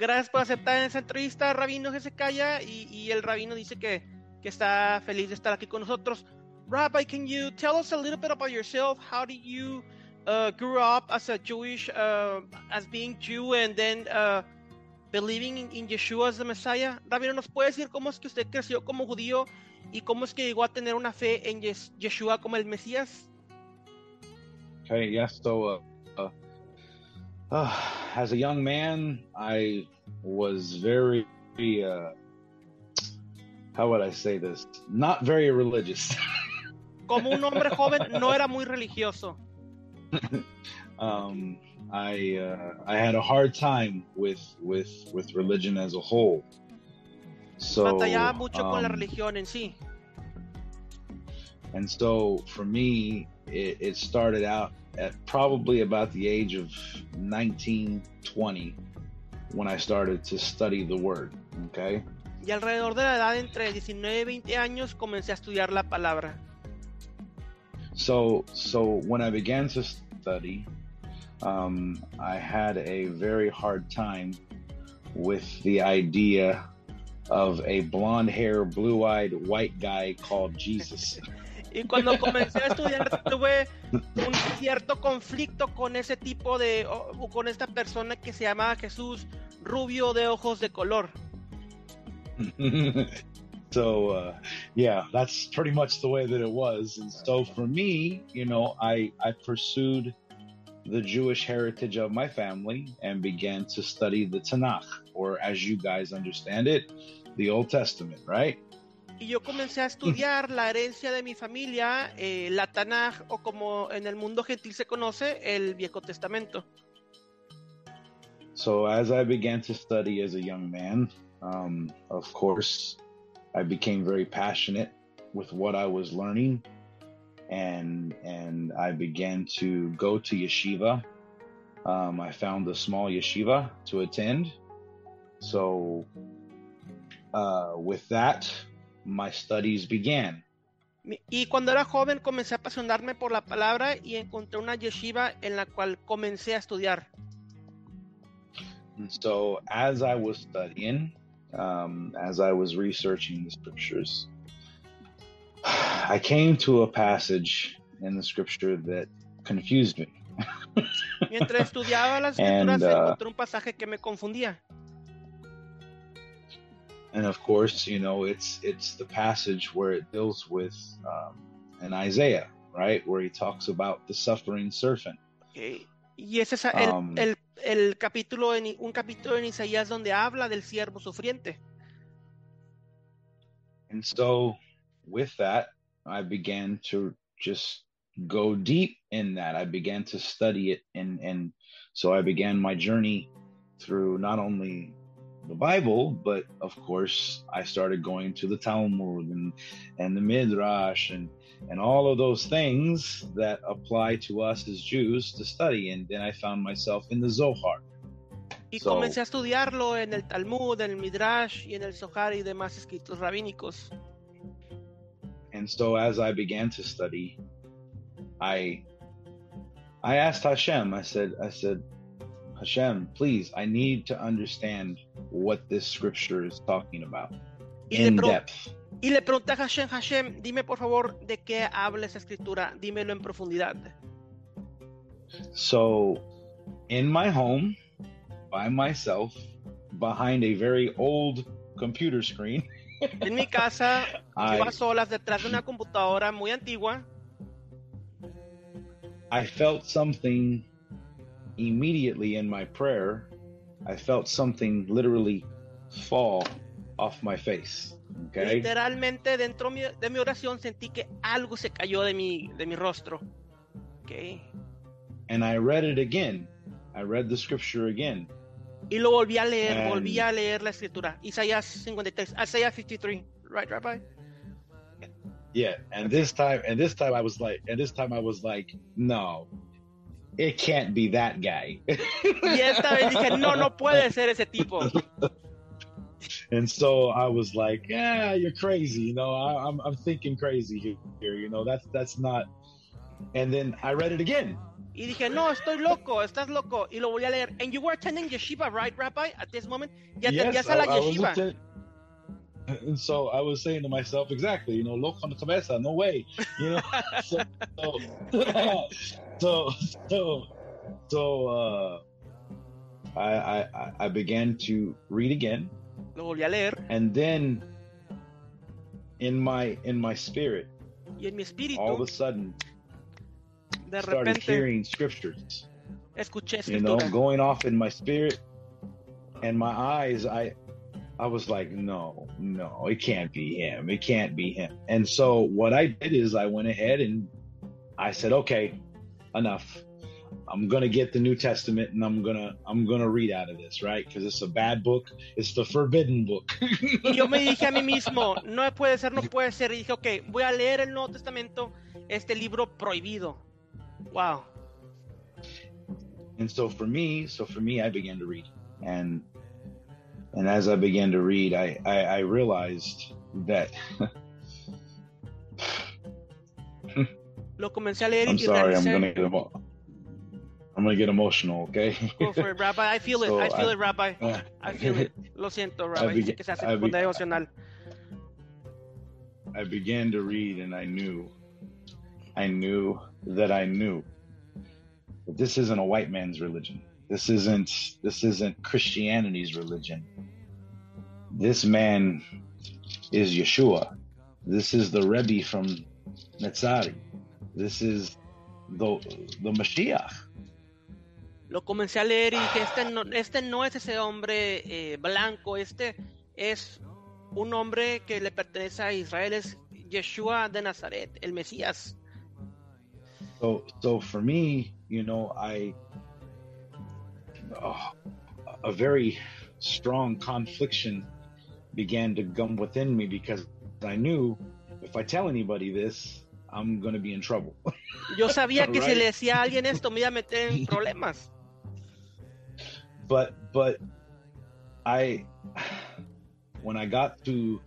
Gracias por aceptar esa entrevista, Rabino Hezekiah. Y, y el Rabino dice que, que está feliz de estar aquí con nosotros. Rabbi, can you tell us a little bit about yourself? How did you uh, grew up as a Jewish, uh, as being Jew, and then uh, believing in, in, Yeshua as the Messiah? Rabino, ¿nos puede decir cómo es que usted creció como judío y cómo es que llegó a tener una fe en Yes Yeshua como el Mesías? Okay, yes. So, uh, uh, as a young man, I was very, uh, how would I say this? Not very religious. como un hombre joven, no era muy religioso. um, I uh, I had a hard time with with with religion as a whole. So batallaba mucho um, con la um, religión en sí. And so for me, it, it, started out at probably about the age of 19, 20 when I started to study the word. Okay. Y alrededor de la edad entre 19 y 20 años comencé a estudiar la palabra. So, so when I began to study, um, I had a very hard time with the idea of a blonde hair, blue eyed white guy called Jesus. Y cuando comencé a estudiar tuve un cierto conflicto con ese tipo de, o con esta persona que se llamaba Jesús, rubio de ojos de color. so uh, yeah that's pretty much the way that it was and so for me you know i i pursued the jewish heritage of my family and began to study the tanakh or as you guys understand it the old testament right y yo comencé a estudiar la herencia de mi familia, eh, la Tanaj, o como en el mundo gentil se conoce, el Viejo Testamento. So as I began to study as a young man, um, of course, I became very passionate with what I was learning, and and I began to go to yeshiva. Um, I found a small yeshiva to attend. So, uh, with that, my studies began. Y cuando era joven comencé a apasionarme por la palabra y encontré una yeshiva en la cual comencé a estudiar. And so as I was studying, um, as I was researching the scriptures, I came to a passage in the scripture that confused me. Mientras estudiaba las escrituras, uh, encontré un pasaje que me confundía. And of course, you know, it's it's the passage where it deals with um, in Isaiah, right, where he talks about the suffering servant. Okay. Y ese es el, um, el el capítulo en un capítulo en Isaías donde habla del siervo sufriente. And so with that, I began to just go deep in that. I began to study it and and so I began my journey through not only the Bible, but of course I started going to the Talmud and and the Midrash and and all of those things that apply to us as Jews to study. And then I found myself in the Zohar. Y so, comencé a estudiarlo en el Talmud, en el Midrash y en el Zohar y demás escritos rabínicos. And so as I began to study, I I asked Hashem, I said, I said, Hashem, please, I need to understand what this scripture is talking about in depth. Y le pregunté a Hashem, Hashem, dime por favor de qué habla esa escritura, dímelo en profundidad. So, in my home, by myself, behind a very old computer screen. en mi casa, yo a solas detrás de una computadora muy antigua. I felt something immediately in my prayer. I felt something literally fall off my face. Okay. Literalmente dentro de mi oración sentí que algo se cayó de mi de mi rostro. Okay. And I read it again. I read the scripture again. Y lo volví a leer, and... volví a leer la escritura. Isaías 53, Isaiah 53, right, Rabbi? Yeah, and this time, and this time I was like, and this time I was like, no, it can't be that guy. y esta vez dije, no, no puede ser ese tipo. and so I was like, "Yeah, you're crazy." You know, I, am I'm, I'm thinking crazy here. You know, that's that's not And then I read it again. Y dije, no, estoy loco, estás loco. Y lo volví a leer. And you were attending yeshiva, right, Rabbi? At this moment, ya Yes, atendías a la I- I was yeshiva. and so I was saying to myself, exactly, you know, loco the cabeza, no way, you know. so, so, so, so, so, uh, I, I, I- began to read again, Lo volví a leer. and then in my in my spirit, Y en mi espíritu, all of a sudden, de started repente, hearing scriptures. escuché you know, going off in my spirit and my eyes, I I was like, no, no, it can't be him. It can't be him. And so what I did is I went ahead and I said, okay, enough. I'm gonna get the New Testament and I'm gonna I'm gonna read out of this, right? Because it's a bad book. It's the forbidden book. Y yo me dije a mí mismo, no puede ser, no puede ser. Y dije, ok, voy a leer el Nuevo Testamento, este libro prohibido. Wow. and so for me, so for me, I began to read, and and as I began to read, I I, I realized that Lo comencé a leer I'm y sorry, I'm gonna get emo- I'm gonna get emotional, okay? Go for it, Rabbi. I feel it. I feel I- it, Rabbi. Uh, I feel it. Lo siento, Rabbi. I Dice began- que se hace I con be- devocional. I began to read, and I knew, I knew that I knew that this isn't a white man's religion. This isn't this isn't Christianity's religion. This man is Yeshua. This is the Rebbe from Netzari. This is the the Mashiach. Lo comencé a leer y dije, este no, este no es ese hombre eh, blanco, este es un hombre que le pertenece a Israel, es Yeshua de Nazaret, el Mesías. So so for me, you know, I oh, a very strong confliction began to gum within me because I knew if I tell anybody this, I'm going to be in trouble. Yo sabía que si le decía a alguien esto me iba a meter en problemas. but but I when I got to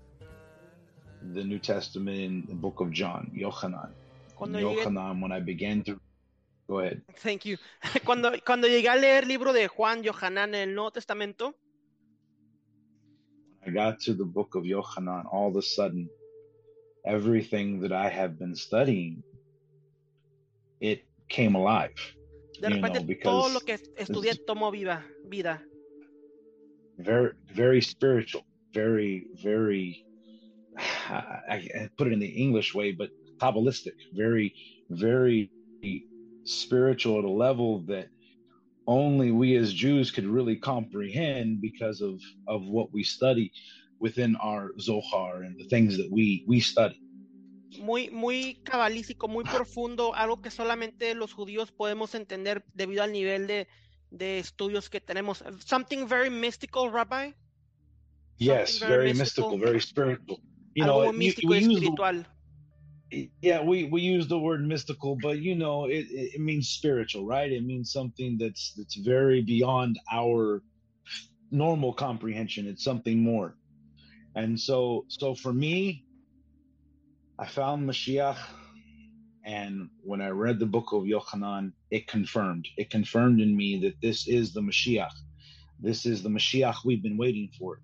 the New Testament in the book of John, Yochanan, Cuando llegué, Yochanan, when I began to go ahead. thank you. Cuando, cuando llegué a leer el libro de Juan Yohanan en el Nuevo Testamento, I got to the book of Yochanan, all of a sudden, everything that I have been studying, it came alive. de You know, because todo lo que estudié tomó viva, vida. Very, very spiritual, very, very. I, I put it in the English way, but kabbalistic, very, very spiritual at a level that only we as Jews could really comprehend because of of what we study within our Zohar and the things that we we study. muy, muy cabalístico, muy profundo, algo que solamente los judíos podemos entender debido al nivel de, de estudios que tenemos. Something very mystical, Rabbi. Yes, very very, mystical. mystical, very spiritual. You algo know, místico y espiritual. yeah we we use the word mystical but you know it, it it means spiritual right it means something that's that's very beyond our normal comprehension it's something more and so so for me i found mashiach and when i read the book of yochanan it confirmed it confirmed in me that this is the mashiach this is the mashiach we've been waiting for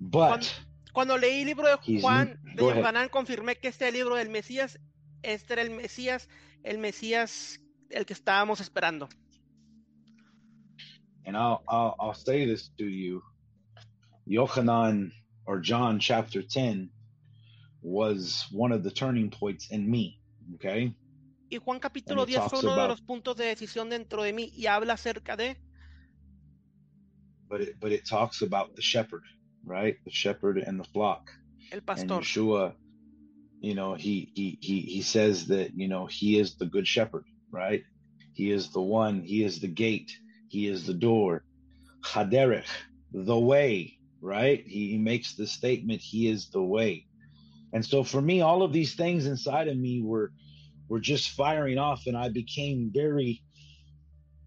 but Cuando leí el libro de Juan de. Yohanan, confirmé que este libro del Mesías, este era el Mesías, el Mesías el que estábamos esperando. And I'll, I'll I'll say this to you. Yochanan or John chapter 10 was one of the turning points in me. Okay. Y Juan capítulo And it 10 fue uno de los puntos de decisión dentro de mí y habla acerca de, But it but it talks about the shepherd, right? The shepherd and the flock. el And pastor. Yeshua, you know, he he he he says that, you know, he is the good shepherd, right? He is the one, he is the gate, he is the door. Haderech, the way, right? He, he makes the statement, he is the way. And so for me, all of these things inside of me were were just firing off, and I became very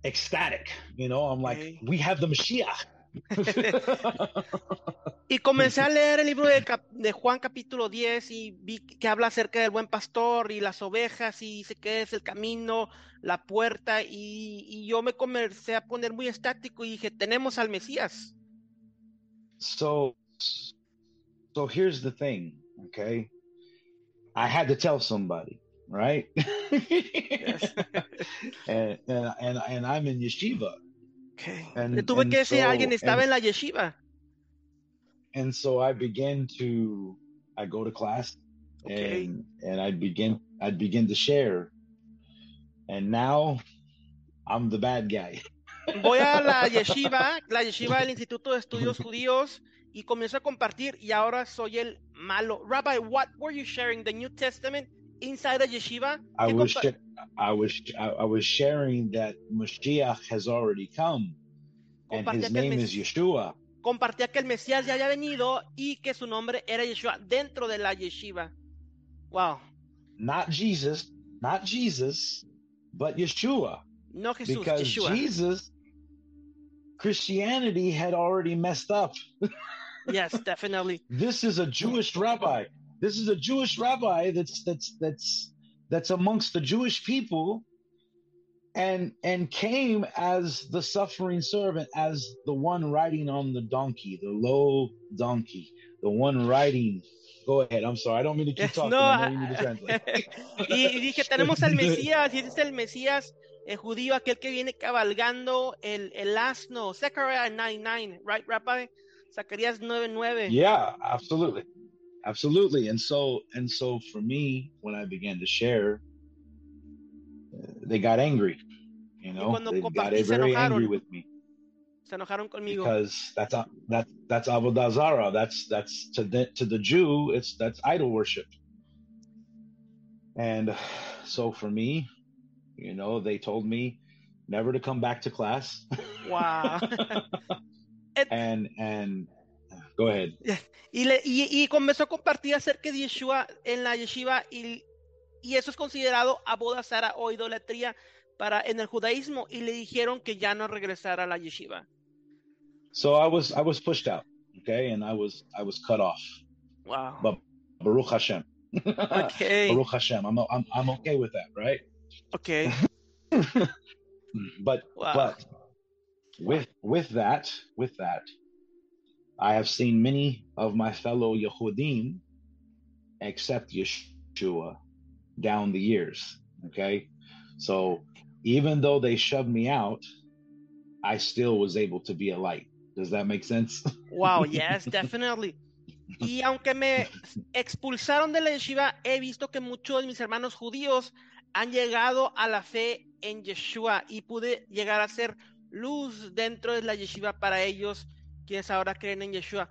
ecstatic. You know, I'm like, Okay. we have the Mashiach. y comencé a leer el libro de, de, Juan capítulo 10 y vi que habla acerca del buen pastor y las ovejas y dice que es el camino, la puerta y, y yo me comencé a poner muy estático y dije, tenemos al Mesías. So, so here's the thing, okay? I had to tell somebody, right? and, and, and, and I'm in yeshiva. Okay. And, Le tuve que decir, so, alguien estaba en la yeshiva. And so I began to, I go to class okay. and, and I begin, I'd begin to share. And now I'm the bad guy. Voy a la yeshiva, la yeshiva del Instituto de Estudios Judíos, y comienzo a compartir, y ahora soy el malo. Rabbi, what were you sharing? The New Testament inside the yeshiva? I was, I was, I was sharing that Mashiach has already come, and his name is Yeshua. Compartía que el Mesías ya había venido y que su nombre era Yeshua dentro de la yeshiva. Wow. Not Jesus, not Jesus, but Yeshua. No Jesús, because Yeshua. Jesus, Christianity had already messed up. yes, definitely. This is a Jewish rabbi. This is a Jewish rabbi that's that's that's that's amongst the Jewish people and and came as the suffering servant as the one riding on the donkey, the low donkey, the one riding Go ahead, I'm sorry, I don't mean to keep talking. No, I need to translate. y dije, tenemos al Mesías, y ese es el Mesías el judío, aquel que viene cabalgando el, el asno. Zechariah 9:9, right, Rabbi? Zacarías 9:9. Yeah, absolutely. Absolutely. And so and so for me, when I began to share, uh, they got angry. You know, they got very angry with me. Se enojaron conmigo. Because that's uh, that that's avodah zarah. That's that's to the to the Jew, it's that's idol worship. And so for me, you know, they told me never to come back to class. Wow. and and go ahead. Y, le, y, y, comenzó a compartir acerca de Yeshua en la yeshiva y, y eso es considerado abodazara o idolatría para en el judaísmo y le dijeron que ya no regresara a la yeshiva. So I was I was pushed out, okay, and I was I was cut off. Wow. But Baruch Hashem. Okay. Baruch Hashem. I'm I'm I'm okay with that, right? Okay. but wow. but with with that with that, I have seen many of my fellow Yehudim accept Yeshua down the years. Okay, so even though they shoved me out, I still was able to be a light. Does that make sense? Wow, yes, definitely. Y aunque me expulsaron de la yeshiva, he visto que muchos de mis hermanos judíos han llegado a la fe en Yeshua y pude llegar a ser luz dentro de la yeshiva para ellos quienes ahora creen en Yeshua.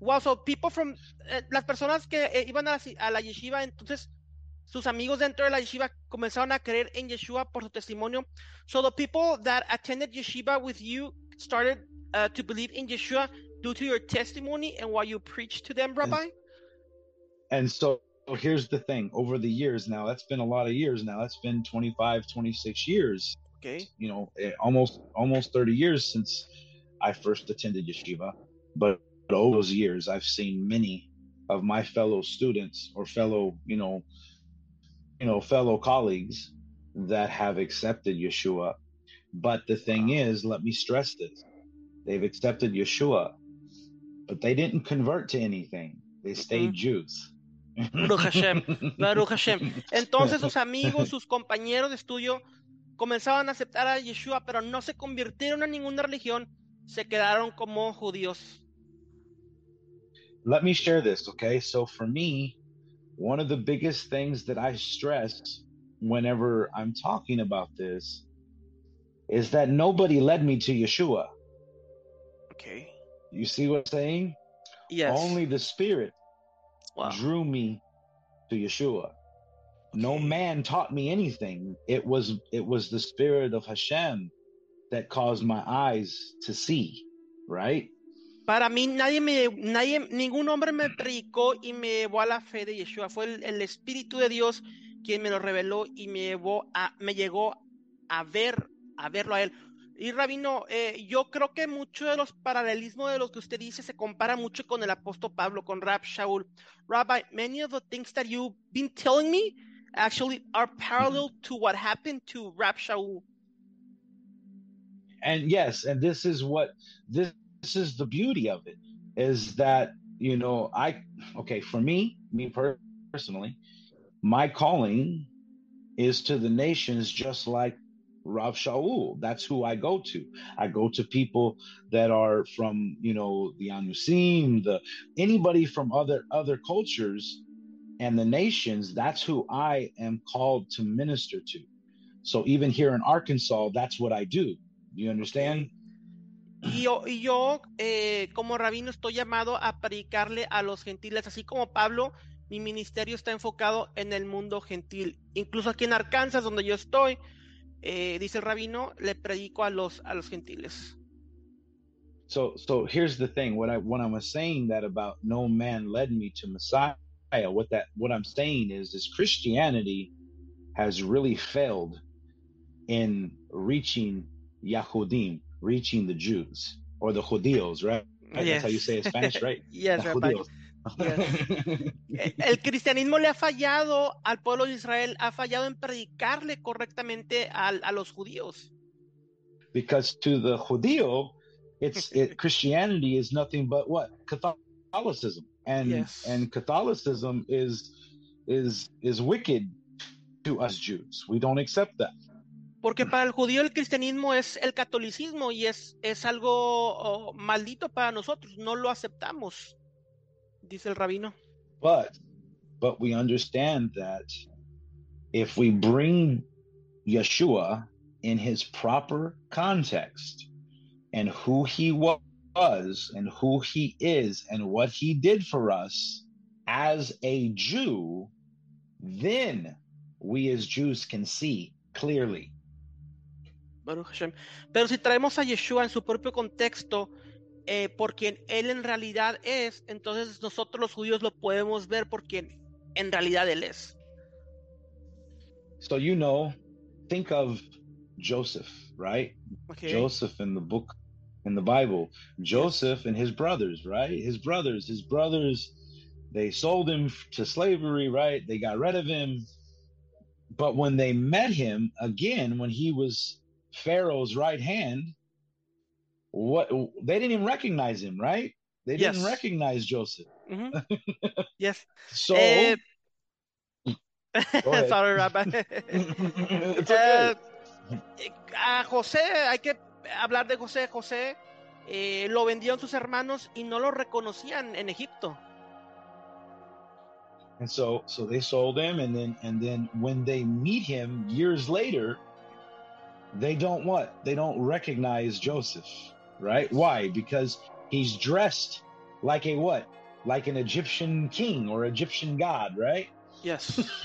Wow, so people from eh, las personas que eh, iban a, a, la yeshiva, entonces sus amigos dentro de la yeshiva comenzaron a creer en Yeshua por su testimonio. So the people that attended yeshiva with you started uh, to believe in Yeshua due to your testimony and what you preached to them, Rabbi. And, and so well, here's the thing over the years now, that's been a lot of years now. That's been 25, 26 years. Okay. You know, eh, almost almost 30 years since I first attended yeshiva. But over those years, I've seen many of my fellow students or fellow, you know, you know, fellow colleagues that have accepted Yeshua. But the thing is, let me stress this. They've accepted Yeshua, but they didn't convert to anything. They stayed mm-hmm. Jews. Baruch Hashem, Baruch Hashem. Entonces sus amigos, sus compañeros de estudio comenzaban a aceptar a Yeshua, pero no se convirtieron en ninguna religión, se quedaron como judíos. Let me share this, okay? So for me, one of the biggest things that I stress whenever I'm talking about this is that nobody led me to Yeshua. Okay. You see what I'm saying? Yes. Only the Spirit wow. drew me to Yeshua. No man taught me anything. It was it was the spirit of Hashem that caused my eyes to see, right? Para mí nadie me nadie ningún hombre me predicó y me llevó a la fe de Yeshua. Fue el, el espíritu de Dios quien me lo reveló y me llevó a me llegó a ver a verlo a él. Y Rabino, eh, yo creo que mucho de los paralelismos de lo que usted dice se compara mucho con el apóstol Pablo, con Rab Shaul. Rabbi, many of the things that you've been telling me actually are parallel to what happened to Rab Shaul. And yes, and this is what this, this is the beauty of it is that you know I okay for me me personally my calling is to the nations just like Rav Shaul. That's who I go to. I go to people that are from, you know, the Anusim, the anybody from other other cultures and the nations. That's who I am called to minister to. So even here in Arkansas, that's what I do. You understand? Yo, yo eh, como rabino, estoy llamado a predicarle a los gentiles, así como Pablo, mi ministerio está enfocado en el mundo gentil. Incluso aquí en Arkansas, donde yo estoy, eh, dice el rabino, le predico a los, a los gentiles. So, so here's the thing. What I when I was saying that about no man led me to Messiah, what that what I'm saying is, is Christianity has really failed in reaching Yahudim, reaching the Jews or the Judíos, right? Yes. That's how you say it in Spanish, right? yes, Eh, El cristianismo le ha fallado al pueblo de Israel, ha fallado en predicarle correctamente al- a, los judíos. because to the Judío, it's it, Christianity is nothing but what Catholicism, and Yes. and Catholicism is is is wicked to us Jews. We don't accept that. Porque para el judío el cristianismo es el catolicismo y es, es algo oh, maldito para nosotros, no lo aceptamos, dice el rabino. But but we understand that if we bring Yeshua in his proper context and who he was and who he is and what he did for us as a Jew, then we as Jews can see clearly. Baruch Hashem. Pero si traemos a Yeshua en su propio contexto, eh, por quien él en realidad es, entonces nosotros los judíos lo podemos ver por quien en realidad él es. So you know, think of Joseph, right? Okay. Joseph in the book in the Bible. Joseph and his brothers, right? His brothers, his brothers, they sold him to slavery, right? They got rid of him. But when they met him again, when he was Pharaoh's right hand, what they didn't even recognize him, right? They didn't Yes. recognize Joseph. Ujú. Yes. So Eh, ahead. Sorry, Rabbi. it's okay. Eh, a José, hay que hablar de José. José eh, lo vendieron sus hermanos y no lo reconocían en Egipto. And so so they sold him and then and then when they meet him years later, they don't what? They don't recognize Joseph, right? Why? Because he's dressed like a what? Like an Egyptian king or Egyptian god, right? Yes.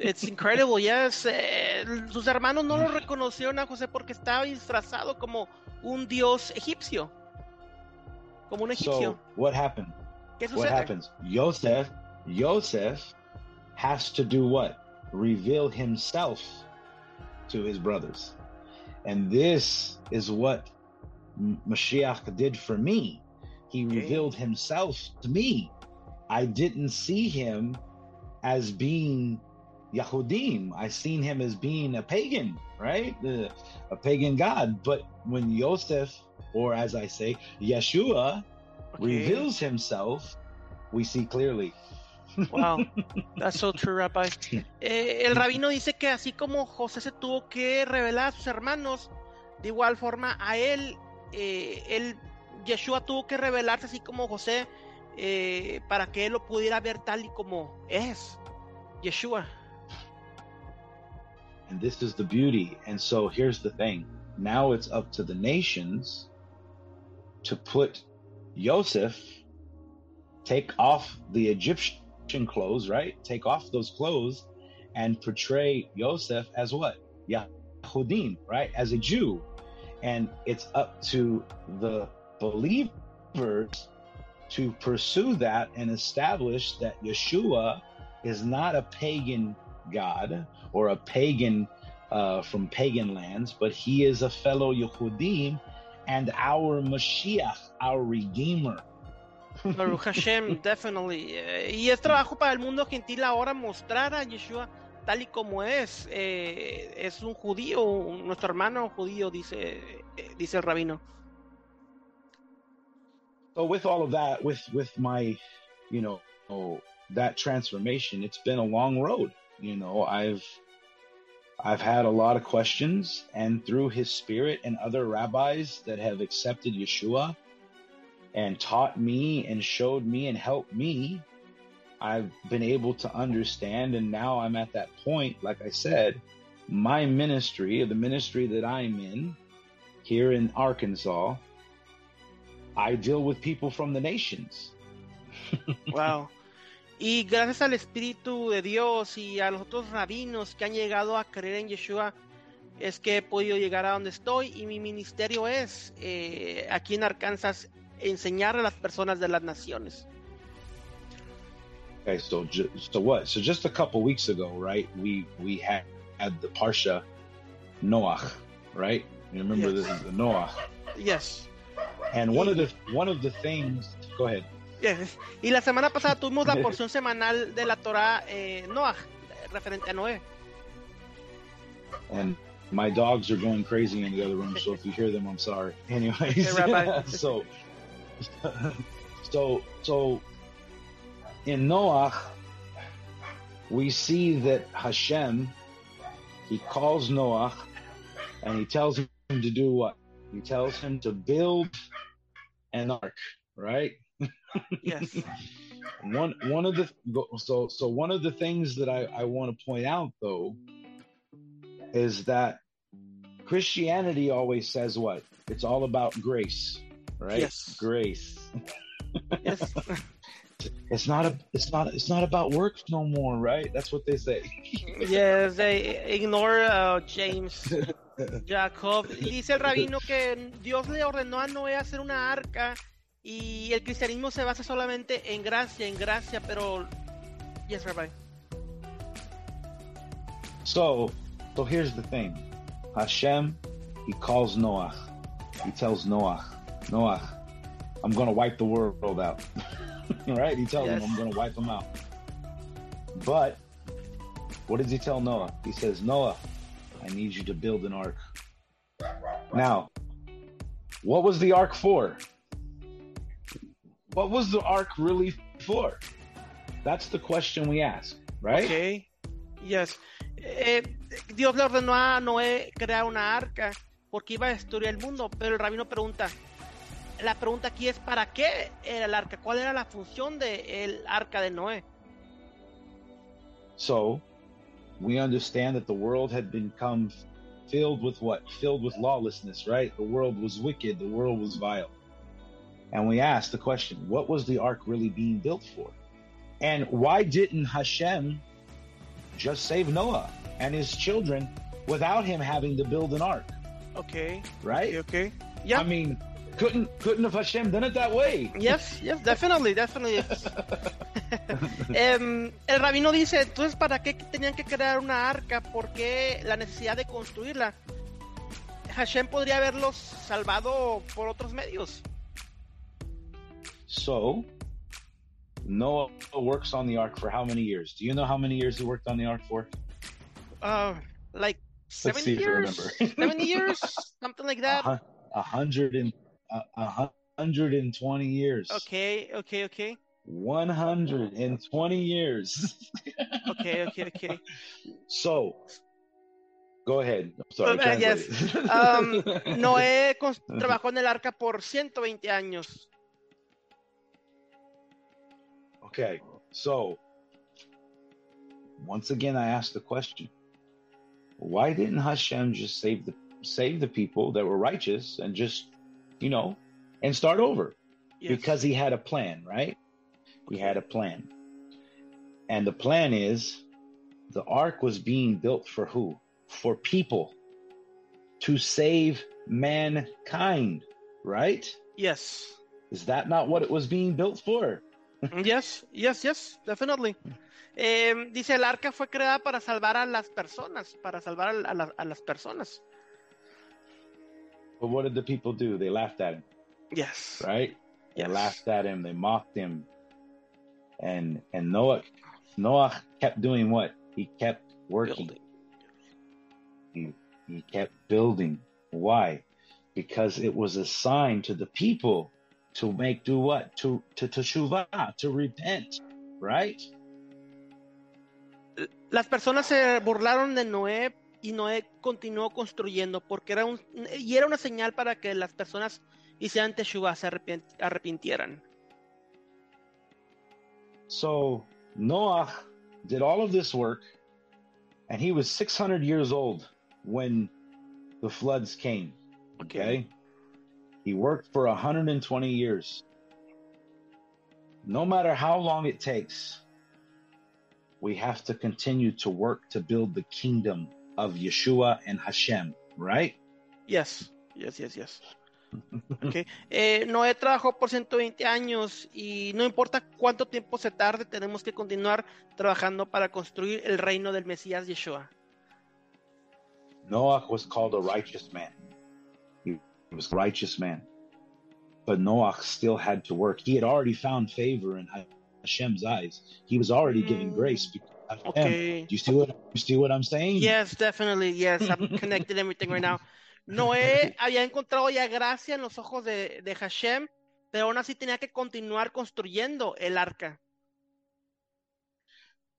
It's incredible, yes. Eh, sus hermanos no lo reconocieron a José porque estaba disfrazado como un dios egipcio. Como un egipcio. So what happened? ¿Qué What happens? Joseph, Joseph has to do what? Reveal himself to his brothers. And this is what Mashiach did for me. He revealed himself to me. I didn't see him as being Yahudim. I seen him as being a pagan, right? The, a pagan god. But when Joseph, or as I say, Yeshua, Okay. reveals himself, we see clearly. Wow, that's so true, Rabbi. Eh, el rabino dice que así como José se tuvo que revelar a sus hermanos, de igual forma a él, eh, él, Yeshua tuvo que revelarse así como José, eh, para que él lo pudiera ver tal y como es. Yeshua. And this is the beauty. And so here's the thing. Now it's up to the nations to put Joseph, take off the Egyptian clothes, right? Take off those clothes and portray Joseph as what? Yahudim, right? As a Jew. And it's up to the believers to pursue that and establish that Yeshua is not a pagan God or a pagan uh, from pagan lands, but he is a fellow Yehudim and our Mashiach, our Redeemer. Baruch Hashem, definitely. Eh, y es trabajo para el mundo gentil ahora mostrar a Yeshua tal y como es. Eh, es un judío, nuestro hermano judío, dice, eh, dice el rabino. So with all of that, with with my, you know, oh, that transformation, it's been a long road. You know, I've I've had a lot of questions, and through His Spirit and other rabbis that have accepted Yeshua and taught me and showed me and helped me, I've been able to understand. And now I'm at that point, like I said, my ministry, the ministry that I'm in here in Arkansas, I deal with people from the nations. wow. Y gracias al Espíritu de Dios y a los otros rabinos que han llegado a creer en Yeshua, es que he podido llegar a donde estoy y mi ministerio es eh, aquí en Arkansas enseñar a las personas de las naciones. Okay, so so what? So just a couple weeks ago, right? We we had had the parsha Noach, right? You remember yes. the, the Noah? Yes. And one of the one of the things. Go ahead. Yes. Y la semana pasada tuvimos la porción semanal de la Torah eh, Noah, referente a Noé. And my dogs are going crazy in the other room, so if you hear them, I'm sorry. Anyways, okay, so so so in Noah, we see that Hashem he calls Noah and he tells him to do what? He tells him to build an ark, right? Yes. one one of the so so one of the things that I, I want to point out though is that Christianity always says what? It's all about grace, right? Yes. Grace. yes. it's not a it's not it's not about work no more, right? That's what they say. yes, they ignore uh, James. Jacob. Dice el rabino que Dios le ordenó a Noé hacer una arca y el cristianismo se basa solamente en gracia, en gracia, pero yes, Rabbi. So, so here's the thing. Hashem, he calls Noah. He tells Noah, Noah, I'm going to wipe the world out. right? He tells yes. him, I'm going to wipe them out. But what does he tell Noah? He says, Noah, I need you to build an ark. Now, what was the ark for? What was the ark really for? That's the question we ask, right? Okay. Yes. Eh, Dios le ordenó a Noé crear una arca porque iba a destruir el mundo, pero el rabino pregunta, la pregunta aquí es ¿para qué era el arca? ¿Cuál era la función del de arca de Noé? So, we understand that the world had become filled with what? Filled with lawlessness, right? The world was wicked, the world was vile. And we asked the question, what was the ark really being built for? And why didn't Hashem just save Noah and his children without him having to build an ark? Okay. Right? Okay. Yeah. I mean, couldn't couldn't have Hashem done it that way? Yes, yes, definitely, definitely. um, el rabino dice, entonces, ¿para qué tenían que crear una arca? ¿Por qué la necesidad de construirla? Hashem podría haberlos salvado por otros medios. So, Noah works on the ark for how many years? Do you know how many years he worked on the ark for? Uh, like 70 years? 70 years? Something like that? A, a hundred and a hundred and twenty years. Okay, okay, okay. One hundred and twenty years. okay, okay, okay. So, go ahead. sorry. Uh, yes. Um, Noé trabajó en el arca por 120 años. Okay, so once again, I ask the question: Why didn't Hashem just save the save the people that were righteous and just you know, and start over yes. because he had a plan, right? He had a plan. And the plan is the ark was being built for who? For people to save mankind, right? Yes. Is that not what it was being built for? yes, yes, yes, definitely. Eh, dice, el arca fue creada para salvar a las personas, para salvar a, la, a las personas. But what did the people do? They laughed at him, Yes. right? They laughed at him. They mocked him. And and Noah Noah kept doing what? He kept working. Building. He, he kept building. Why? Because it was a sign to the people to make do what? To to teshuvah, to repent, right? Las personas se burlaron de Noé y Noé continuó construyendo porque era un y era una señal para que las personas hicieran teshuva, se arrepintieran. So Noah did all of this work, and he was 600 years old when the floods came. Okay. He worked for 120 years. No matter how long it takes, we have to continue to work to build the kingdom of Yeshua and Hashem, right? Yes, yes, yes, yes. Okay. Eh, Noé trabajó por 120 años y no importa cuánto tiempo se tarde, tenemos que continuar trabajando para construir el reino del Mesías Yeshua. Noah was called a righteous man. He was a righteous man. But Noah still had to work. He had already found favor in Hashem's eyes. He was already given Mm. grace because. Okay. Do you see what you see what I'm saying? Yes, definitely. Yes, I'm connected everything right now. Noé había encontrado ya gracia en los ojos de, de Hashem, pero aún así tenía que continuar construyendo el arca.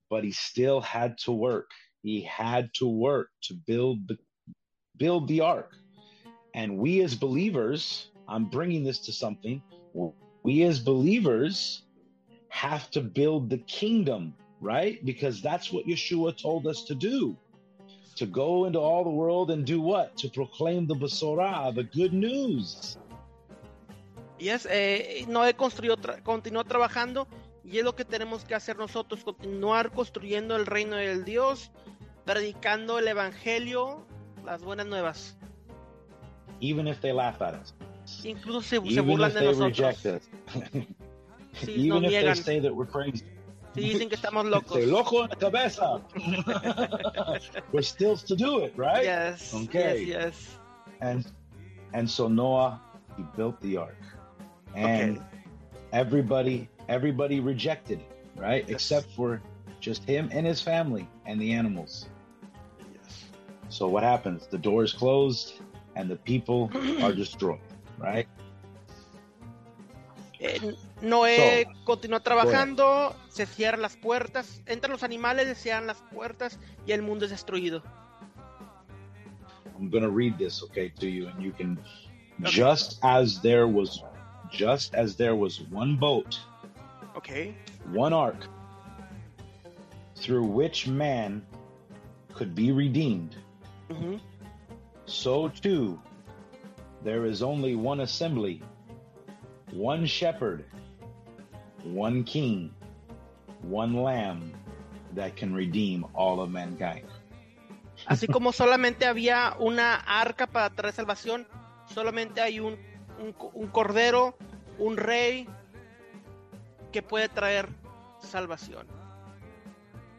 But he still had to work. He had to work to build the build the ark. And we as believers, I'm bringing this to something. We as believers have to build the kingdom, right? Because that's what Yeshua told us to do. To go into all the world and do what? To proclaim the Basorah, the good news. Yes, eh, Noé construyó, tra- continuó trabajando y es lo que tenemos que hacer nosotros, continuar construyendo el reino del Dios, predicando el evangelio, las buenas nuevas. Even if they laugh at us. Incluso se, se Even burlan if de they nosotros. reject us. Sí, Even if they say that we're crazy. Si dicen que estamos locos. Say, loco en la cabeza. we're still to do it, right? Yes, Okay. yes, yes. And and so Noah he built the ark. And Okay. everybody everybody rejected it, right? Yes. Except for just him and his family and the animals. yes. So what happens? The door is closed and the people are destroyed, right? Eh, Noé So, continuó trabajando, se cierran las puertas, entran los animales, se cierran las puertas y el mundo es destruido. I'm going to read this okay to you and you can Okay. just as there was just as there was one boat Ok. one ark through which man could be redeemed so too there is only one assembly one shepherd one king one lamb that can redeem all of mankind Así como solamente había una arca para traer salvación, solamente hay un, un, un cordero, un rey que puede traer salvación.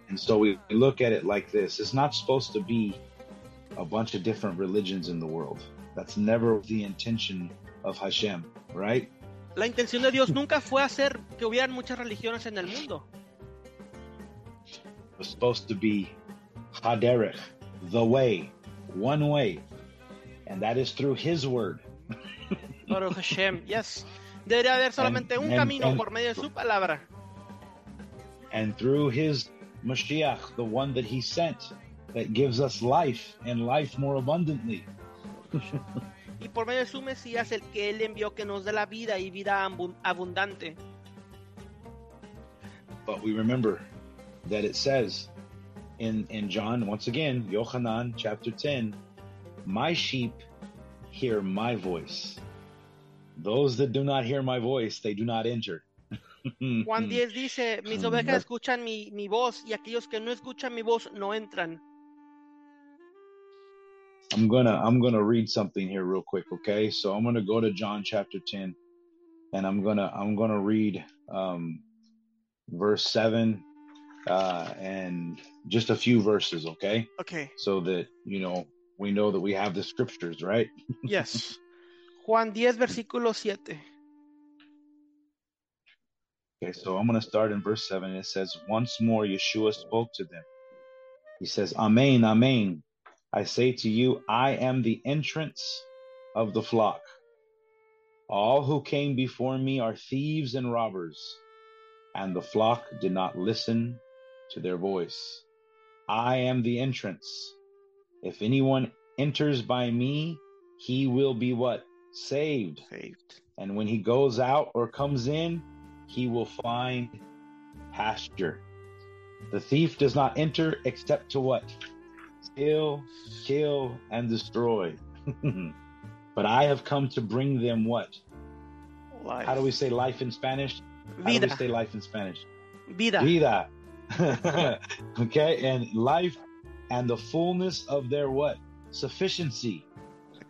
And so we look at it like this it's not supposed to be a bunch of different religions in the world. That's never the intention of Hashem, right? La intención de Dios nunca fue hacer que hubieran muchas religiones en el mundo. It was supposed to be Haderech, the way, one way. And that is through His word. Baruch Hashem, yes. Debería haber solamente un and- camino and- por medio de su palabra. And through His Mashiach, the one that He sent, that gives us life and life more abundantly. Y por medio de su Mesías, el que Él envió que nos dé la vida y vida abu- abundante. But we remember that it says in, in John, once again, Yohanan chapter 10, my sheep hear my voice. Those that do not hear my voice, they do not enter. Juan 10 dice, mis ovejas that- escuchan mi, mi voz y aquellos que no escuchan mi voz no entran. I'm gonna I'm gonna read something here real quick, okay? So I'm gonna go to John chapter 10 and I'm gonna I'm gonna read um verse 7, uh, and just a few verses, okay? Okay. So that, you know, we know that we have the scriptures, right? Yes. Juan 10, versículo 7. Okay, so I'm going to start in verse 7. It says, Once more Yeshua spoke to them. He says, Amen, Amen. I say to you, I am the entrance of the flock. All who came before me are thieves and robbers, and the flock did not listen to their voice. I am the entrance. If anyone enters by me, he will be what? Saved. Saved. And when he goes out or comes in, he will find pasture. The thief does not enter except to what? Steal, kill, and destroy. but I have come to bring them what? Life. How do we say life in Spanish? Vida. How do we say life in Spanish? Vida. Vida. okay, and life and the fullness of their what? Sufficiency.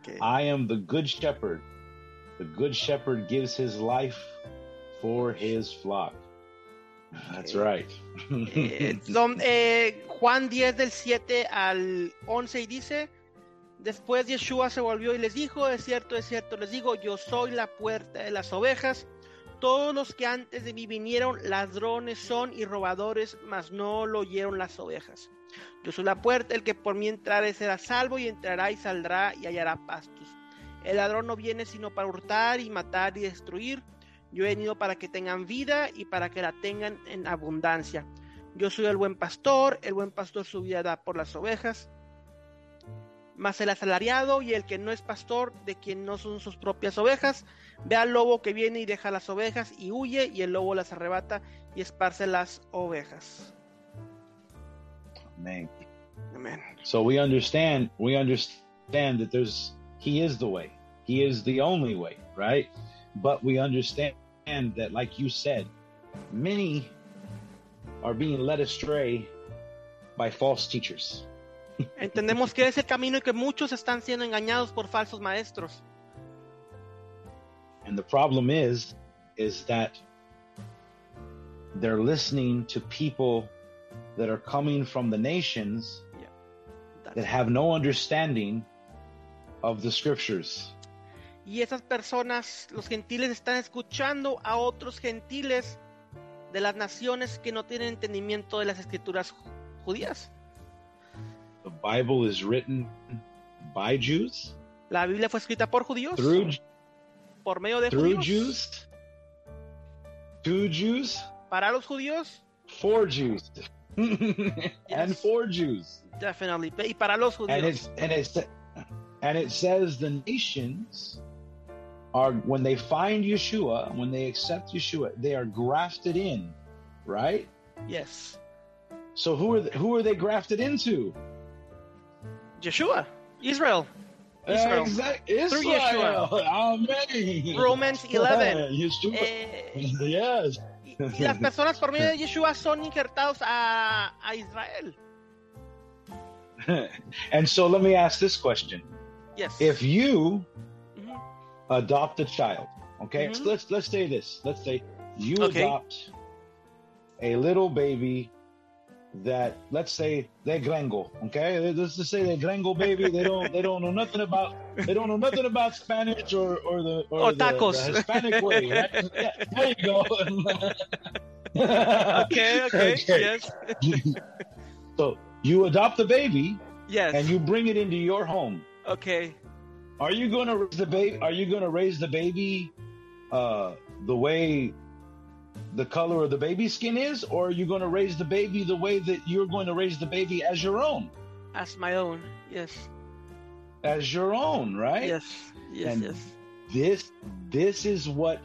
Okay. I am the good shepherd. The good shepherd gives his life for his flock. That's Okay. right. Eh, son, eh, Juan 10 del 7 al 11 y dice, después Yeshua se volvió y les dijo, es cierto, es cierto, les digo, yo soy la puerta de las ovejas. Todos los que antes de mí vinieron, ladrones son y robadores, mas no lo oyeron las ovejas. Yo soy la puerta, el que por mí entrare será salvo y entrará y saldrá y hallará pastos. El ladrón no viene sino para hurtar y matar y destruir. Yo he venido para que tengan vida y para que la tengan en abundancia. Yo soy el buen pastor, el buen pastor su vida da por las ovejas. Mas el asalariado y el que no es pastor, de quien no son sus propias ovejas, ve al lobo que viene y deja las ovejas y huye, y el lobo las arrebata y esparce las ovejas. Amén. So we understand we understand that there's he is the way. He is the only way, right? But we understand that like you said, many are being led astray by false teachers. Entendemos que es el camino y que muchos están siendo engañados por falsos maestros. And the problem is is that they're listening to people that are coming from the nations that have no understanding of the scriptures. Y esas personas, los gentiles, están escuchando a otros gentiles de las naciones que no tienen entendimiento de las escrituras ju- judías. The Bible is written by Jews, La Biblia fue escrita por judíos, through por medio de through judíos, Jews, to Jews, para los judíos, for Jews, and for Jews. definitely, y para los And judíos. it's and it's and it says the nations are when they find Yeshua, when they accept Yeshua, they are grafted in, right? Yes. So who are they, who are they grafted into? Yeshua, Israel, Israel. Exact- Through Israel. Amen. Romans 11. Yeshua. Eh, yes. y, y las personas por medio de Yeshua son injertados a, a Israel. and so let me ask this question. Yes. If you. Adopt a child, okay? Mhm. So let's let's say this. Let's say you Okay. adopt a little baby that let's say they're gringo, okay? Let's just say they're gringo baby. They don't they don't know nothing about they don't know nothing about Spanish or or the or, the, tacos. the Hispanic way. Right? Yeah, there you go. okay, okay, yes, So you adopt the baby yes. and you bring it into your home. okay. Are you going to raise the baby? Are you going to raise the baby uh, the way the color of the baby skin is, or are you going to raise the baby the way that you're going to raise the baby as your own, As my own. Yes. as your own, right? Yes. Yes. And- yes. This this is what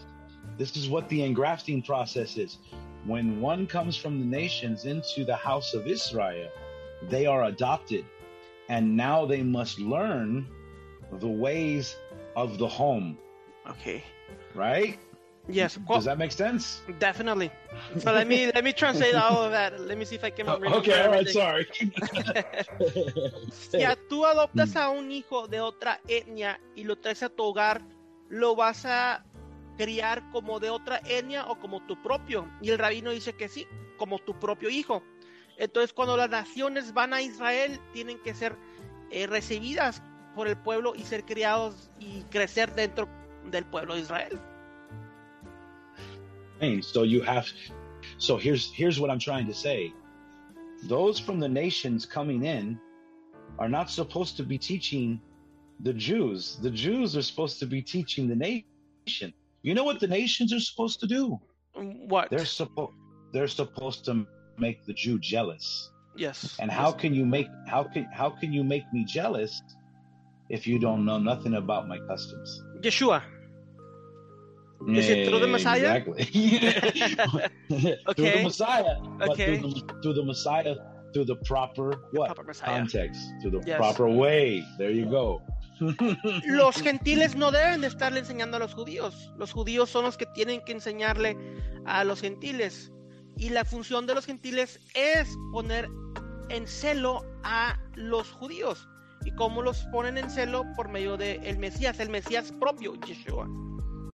this is what the engrafting process is. When one comes from the nations into the house of Israel, they are adopted, and now they must learn the ways of the home, Okay. right? Yes. Well, Does that make sense? definitely. So let me let me translate all of that. Let me see if I can remember okay, all right, sorry. Si tú adoptas a un hijo de otra etnia y lo traes a tu hogar, lo vas a criar como de otra etnia o como tu propio. Y el rabino dice que sí, como tu propio hijo. Entonces, cuando las naciones van a Israel, tienen que ser eh, recibidas por el pueblo y ser criados y crecer dentro del pueblo de Israel. So you have so here's here's what I'm trying to say. Those from the nations coming in are not supposed to be teaching the Jews. The Jews are supposed to be teaching the nation. You know what the nations are supposed to do? What? They're supposed they're supposed to make the Jew jealous. Yes. And how can you make how can how can you make me jealous if you don't know nothing about my customs? Yeshua. Is it through the Messiah? Exactly. okay. Through the Messiah. Okay. Through the, through the, Messiah, through the proper what? Proper Messiah. Context. Through the Yes. proper way. There you go. Los gentiles no deben de estarle enseñando a los judíos. Los judíos son los que tienen que enseñarle a los gentiles. Y la función de los gentiles es poner en celo a los judíos. ¿Y cómo los ponen en celo? Por medio del Mesías, el Mesías propio, Yeshua.